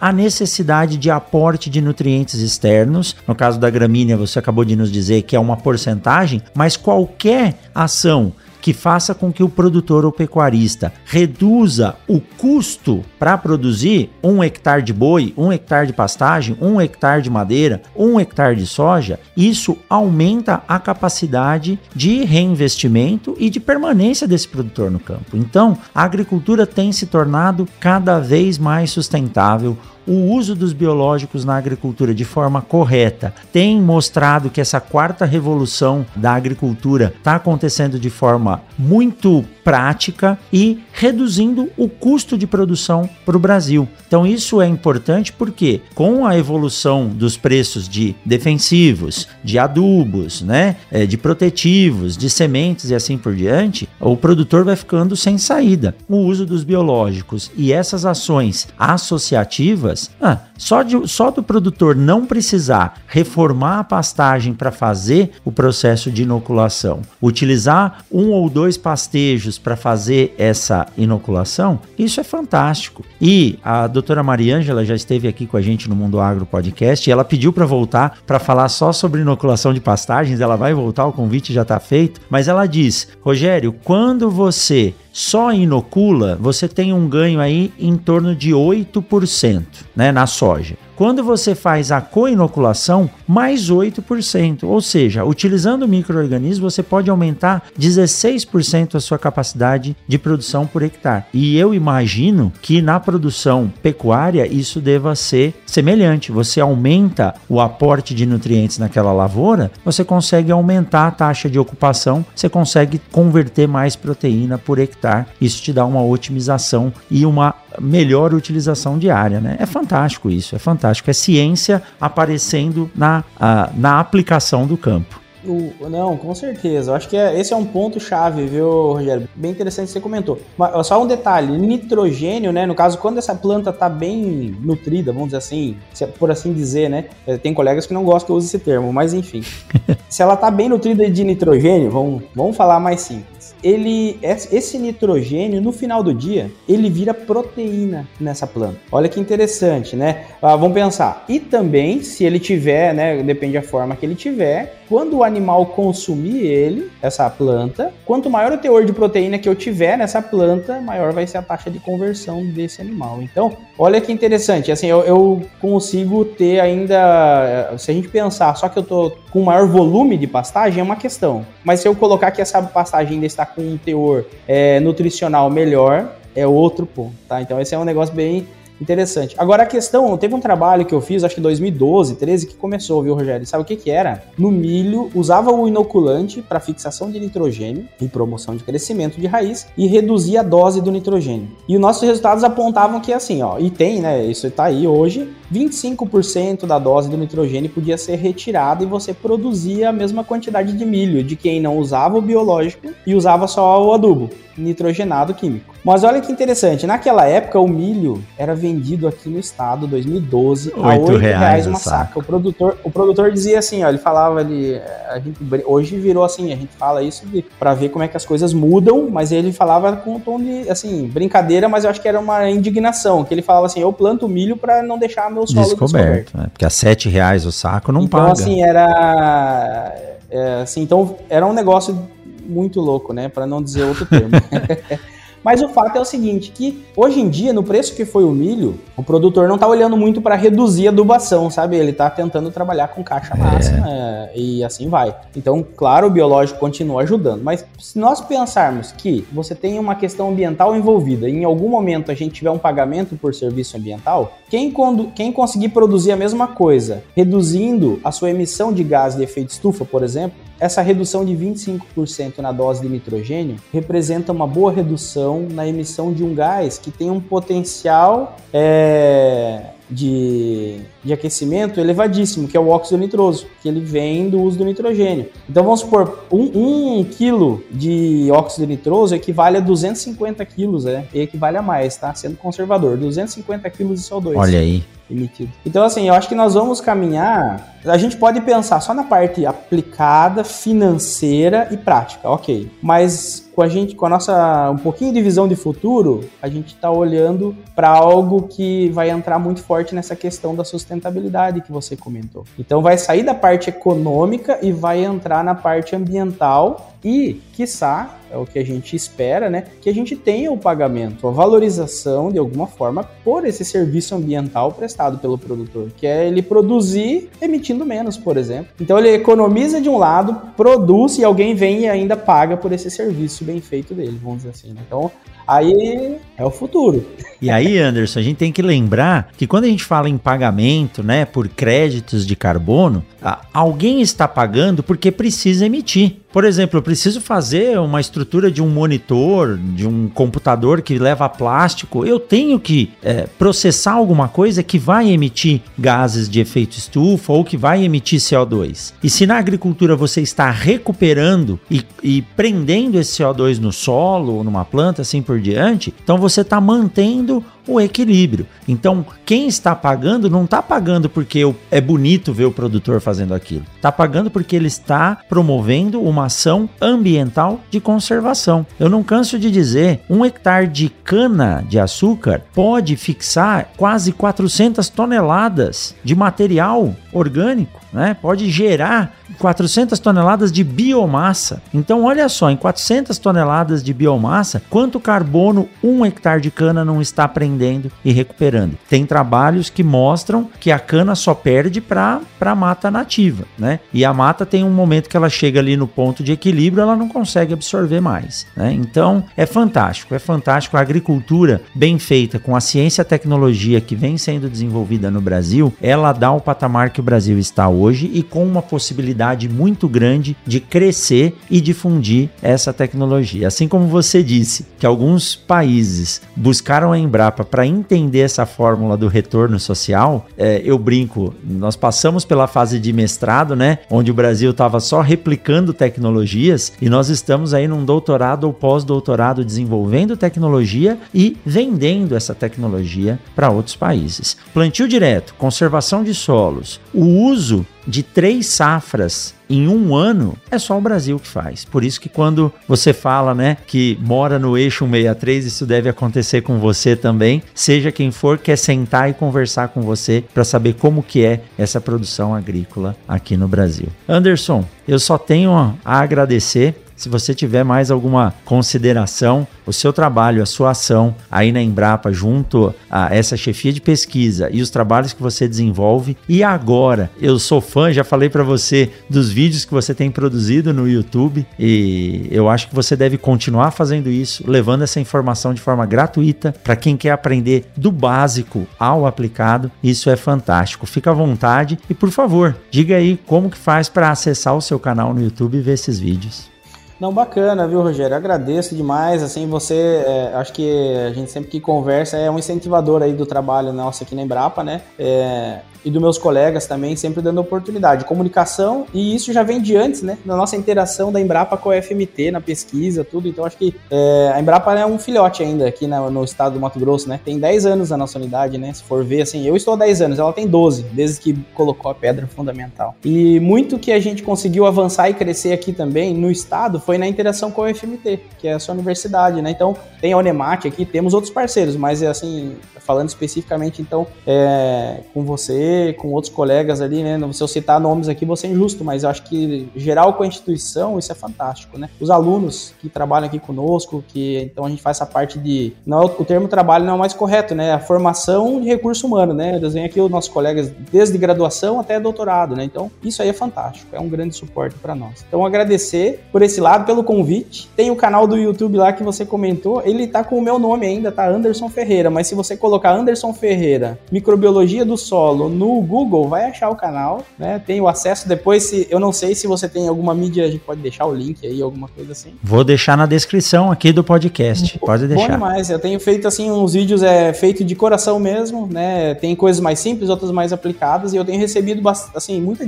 a necessidade de aporte de nutrientes externos. No caso da gramínea, você acabou de nos dizer que é uma porcentagem, mas qualquer ação que faça com que o produtor ou pecuarista reduza o custo para produzir um hectare de boi, um hectare de pastagem, um hectare de madeira, um hectare de soja, isso aumenta a capacidade de reinvestimento e de permanência desse produtor no campo. Então, a agricultura tem se tornado cada vez mais sustentável o uso dos biológicos na agricultura de forma correta. Tem mostrado que essa quarta revolução da agricultura está acontecendo de forma muito prática e reduzindo o custo de produção para o Brasil. Então isso é importante porque com a evolução dos preços de defensivos, de adubos, né, é, de protetivos, de sementes e assim por diante, o produtor vai ficando sem saída. O uso dos biológicos e essas ações associativas, ah, só, de, só do produtor não precisar reformar a pastagem para fazer o processo de inoculação, utilizar um ou dois pastejos para fazer essa inoculação, isso é fantástico. E a doutora Mariângela já esteve aqui com a gente no Mundo Agro Podcast e ela pediu para voltar para falar só sobre inoculação de pastagens. Ela vai voltar, o convite já está feito. Mas ela diz: Rogério, quando você só inocula, você tem um ganho aí em torno de 8% né, na soja. Quando você faz a coinoculação, mais 8%. Ou seja, utilizando microorganismos, você pode aumentar 16% a sua capacidade de produção por hectare. E eu imagino que na produção pecuária isso deva ser semelhante. Você aumenta o aporte de nutrientes naquela lavoura, você consegue aumentar a taxa de ocupação, você consegue converter mais proteína por hectare. Isso te dá uma otimização e uma melhor utilização diária, né? É fantástico isso, é fantástico. É ciência aparecendo na, a, na aplicação do campo. O, não, com certeza. Eu acho que é, esse é um ponto chave, viu, Rogério? Bem interessante que você comentou. Mas, só um detalhe: nitrogênio, né? No caso, quando essa planta está bem nutrida, vamos dizer assim, é por assim dizer, né? É, tem colegas que não gostam que eu use esse termo, mas enfim. (laughs) se ela está bem nutrida de nitrogênio, vamos, vamos falar mais simples ele esse nitrogênio no final do dia ele vira proteína nessa planta. Olha que interessante, né? Ah, vamos pensar. E também se ele tiver, né? Depende da forma que ele tiver. Quando o animal consumir ele, essa planta, quanto maior o teor de proteína que eu tiver nessa planta, maior vai ser a taxa de conversão desse animal. Então, olha que interessante. Assim, eu, eu consigo ter ainda, se a gente pensar, só que eu tô com maior volume de pastagem é uma questão. Mas se eu colocar que essa pastagem ainda está com um teor é, nutricional melhor, é outro ponto, tá? Então esse é um negócio bem Interessante. Agora a questão, teve um trabalho que eu fiz, acho que 2012, 13, que começou, viu, Rogério? Sabe o que que era? No milho, usava o inoculante para fixação de nitrogênio e promoção de crescimento de raiz e reduzia a dose do nitrogênio. E os nossos resultados apontavam que assim, ó, e tem, né, isso tá aí hoje, 25% da dose do nitrogênio podia ser retirada e você produzia a mesma quantidade de milho de quem não usava o biológico e usava só o adubo nitrogenado químico. Mas olha que interessante, naquela época o milho era vendido aqui no estado, 2012, a 8 reais, reais uma saca. saca. O produtor, o produtor dizia assim, ó, ele falava ele, a gente, hoje virou assim, a gente fala isso para ver como é que as coisas mudam, mas ele falava com um tom de assim, brincadeira, mas eu acho que era uma indignação, que ele falava assim, eu planto milho para não deixar meu solo descoberto, descoberto. Né? porque a 7 reais o saco não então, paga. Então assim, era é, assim, então era um negócio muito louco, né? Para não dizer outro termo. (laughs) Mas o fato é o seguinte, que hoje em dia, no preço que foi o milho, o produtor não está olhando muito para reduzir a adubação, sabe? Ele está tentando trabalhar com caixa máxima é. e assim vai. Então, claro, o biológico continua ajudando, mas se nós pensarmos que você tem uma questão ambiental envolvida e em algum momento a gente tiver um pagamento por serviço ambiental, quem, quem conseguir produzir a mesma coisa, reduzindo a sua emissão de gás de efeito estufa, por exemplo, essa redução de 25% na dose de nitrogênio representa uma boa redução na emissão de um gás que tem um potencial é, de, de aquecimento elevadíssimo, que é o óxido nitroso, que ele vem do uso do nitrogênio. Então vamos supor, um, um quilo de óxido nitroso equivale a 250 quilos, é, e equivale a mais, tá? Sendo conservador, 250 quilos de CO2. Olha aí. Emitido. Então, assim, eu acho que nós vamos caminhar. A gente pode pensar só na parte aplicada, financeira e prática, ok. Mas com a gente, com a nossa um pouquinho de visão de futuro, a gente está olhando para algo que vai entrar muito forte nessa questão da sustentabilidade que você comentou. Então vai sair da parte econômica e vai entrar na parte ambiental e, quiçá, é o que a gente espera, né, que a gente tenha o pagamento, a valorização de alguma forma por esse serviço ambiental prestado pelo produtor, que é ele produzir emitindo menos, por exemplo. Então ele economiza de um lado, produz e alguém vem e ainda paga por esse serviço bem feito dele, vamos dizer assim. Né? Então Aí é o futuro. E aí, Anderson, a gente tem que lembrar que quando a gente fala em pagamento, né, por créditos de carbono, alguém está pagando porque precisa emitir. Por exemplo, eu preciso fazer uma estrutura de um monitor, de um computador que leva plástico. Eu tenho que é, processar alguma coisa que vai emitir gases de efeito estufa ou que vai emitir CO2. E se na agricultura você está recuperando e, e prendendo esse CO2 no solo ou numa planta, assim por diante, então você está mantendo o equilíbrio. Então, quem está pagando não está pagando porque é bonito ver o produtor fazendo aquilo. Está pagando porque ele está promovendo uma ação ambiental de conservação. Eu não canso de dizer, um hectare de cana de açúcar pode fixar quase 400 toneladas de material orgânico, né? Pode gerar 400 toneladas de biomassa. Então, olha só, em 400 toneladas de biomassa, quanto carbono um hectare de cana não está prendendo e recuperando? Tem trabalhos que mostram que a cana só perde para a mata nativa, né? E a mata tem um momento que ela chega ali no ponto de equilíbrio, ela não consegue absorver mais, né? Então, é fantástico, é fantástico a agricultura bem feita com a ciência e a tecnologia que vem sendo desenvolvida no Brasil, ela dá o patamar que o Brasil está hoje e com uma possibilidade possibilidade muito grande de crescer e difundir essa tecnologia. Assim como você disse que alguns países buscaram a Embrapa para entender essa fórmula do retorno social, é, eu brinco, nós passamos pela fase de mestrado, né, onde o Brasil estava só replicando tecnologias e nós estamos aí num doutorado ou pós-doutorado desenvolvendo tecnologia e vendendo essa tecnologia para outros países. Plantio direto, conservação de solos, o uso de três safras em um ano é só o Brasil que faz. Por isso que quando você fala, né, que mora no eixo 163, isso deve acontecer com você também. Seja quem for, quer sentar e conversar com você para saber como que é essa produção agrícola aqui no Brasil. Anderson, eu só tenho a agradecer se você tiver mais alguma consideração, o seu trabalho, a sua ação aí na Embrapa, junto a essa chefia de pesquisa e os trabalhos que você desenvolve. E agora, eu sou fã, já falei para você dos vídeos que você tem produzido no YouTube e eu acho que você deve continuar fazendo isso, levando essa informação de forma gratuita para quem quer aprender do básico ao aplicado. Isso é fantástico. Fica à vontade e, por favor, diga aí como que faz para acessar o seu canal no YouTube e ver esses vídeos. Não, bacana, viu, Rogério? Agradeço demais. Assim, você, é, acho que a gente sempre que conversa é um incentivador aí do trabalho nosso aqui na Embrapa, né? É, e dos meus colegas também, sempre dando oportunidade. Comunicação, e isso já vem de antes, né? Da nossa interação da Embrapa com a FMT, na pesquisa, tudo. Então, acho que é, a Embrapa é um filhote ainda aqui no, no estado do Mato Grosso, né? Tem 10 anos a nossa unidade, né? Se for ver, assim, eu estou há 10 anos, ela tem 12, desde que colocou a pedra fundamental. E muito que a gente conseguiu avançar e crescer aqui também no estado foi na interação com a FMT, que é a sua universidade, né? Então, tem a Unemat aqui, temos outros parceiros, mas, assim, falando especificamente, então, é, com você, com outros colegas ali, né? Se eu citar nomes aqui, vou ser injusto, mas eu acho que geral com a instituição, isso é fantástico, né? Os alunos que trabalham aqui conosco, que então a gente faz essa parte de. Não, é o termo trabalho não é o mais correto, né? A formação de recurso humano, né? Eles vêm aqui os nossos colegas desde graduação até doutorado, né? Então, isso aí é fantástico, é um grande suporte para nós. Então, agradecer por esse lado Obrigado pelo convite. Tem o canal do YouTube lá que você comentou. Ele tá com o meu nome ainda, tá? Anderson Ferreira. Mas se você colocar Anderson Ferreira, microbiologia do solo no Google, vai achar o canal, né? Tem o acesso depois. Se eu não sei se você tem alguma mídia, a gente pode deixar o link aí, alguma coisa assim. Vou deixar na descrição aqui do podcast. Pode deixar. Bom demais. Eu tenho feito assim uns vídeos é feito de coração mesmo, né? Tem coisas mais simples, outras mais aplicadas e eu tenho recebido assim muita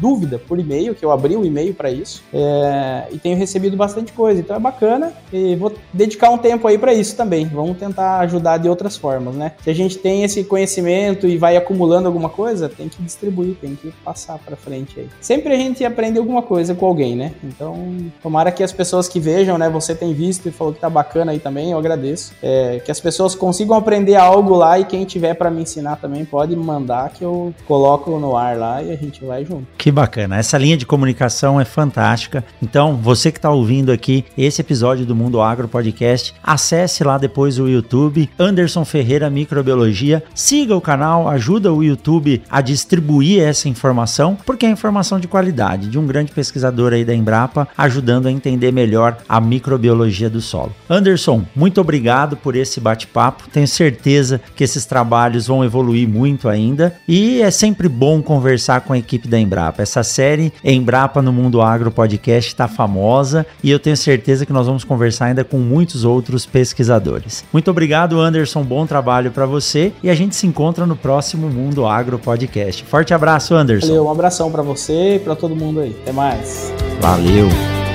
dúvida por e-mail que eu abri o um e-mail para isso. É, e tenho recebido bastante coisa, então é bacana e vou dedicar um tempo aí para isso também. Vamos tentar ajudar de outras formas, né? Se a gente tem esse conhecimento e vai acumulando alguma coisa, tem que distribuir, tem que passar para frente aí. Sempre a gente aprende alguma coisa com alguém, né? Então, tomara que as pessoas que vejam, né? Você tem visto e falou que tá bacana aí também, eu agradeço. É, que as pessoas consigam aprender algo lá e quem tiver para me ensinar também pode mandar que eu coloco no ar lá e a gente vai junto. Que bacana. Essa linha de comunicação é fantástica. Então, você que está ouvindo aqui esse episódio do Mundo Agro Podcast, acesse lá depois o YouTube, Anderson Ferreira Microbiologia, siga o canal, ajuda o YouTube a distribuir essa informação, porque é informação de qualidade, de um grande pesquisador aí da Embrapa, ajudando a entender melhor a microbiologia do solo. Anderson, muito obrigado por esse bate-papo. Tenho certeza que esses trabalhos vão evoluir muito ainda e é sempre bom conversar com a equipe da Embrapa. Essa série Embrapa no Mundo Agro Podcast está famosa e eu tenho certeza que nós vamos conversar ainda com muitos outros pesquisadores. Muito obrigado, Anderson. Bom trabalho para você e a gente se encontra no próximo Mundo Agro Podcast. Forte abraço, Anderson. Valeu, um abração para você e para todo mundo aí. Até mais. Valeu.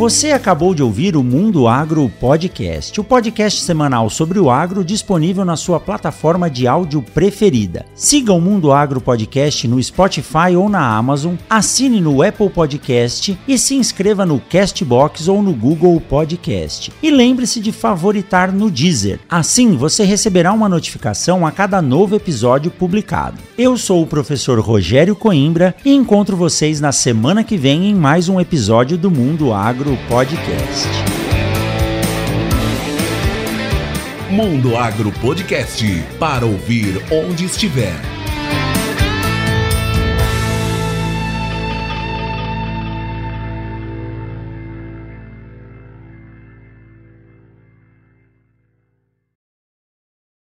Você acabou de ouvir o Mundo Agro Podcast, o podcast semanal sobre o agro disponível na sua plataforma de áudio preferida. Siga o Mundo Agro Podcast no Spotify ou na Amazon, assine no Apple Podcast e se inscreva no Castbox ou no Google Podcast. E lembre-se de favoritar no Deezer. Assim você receberá uma notificação a cada novo episódio publicado. Eu sou o professor Rogério Coimbra e encontro vocês na semana que vem em mais um episódio do Mundo Agro Agro Podcast. Mundo Agro Podcast para ouvir onde estiver.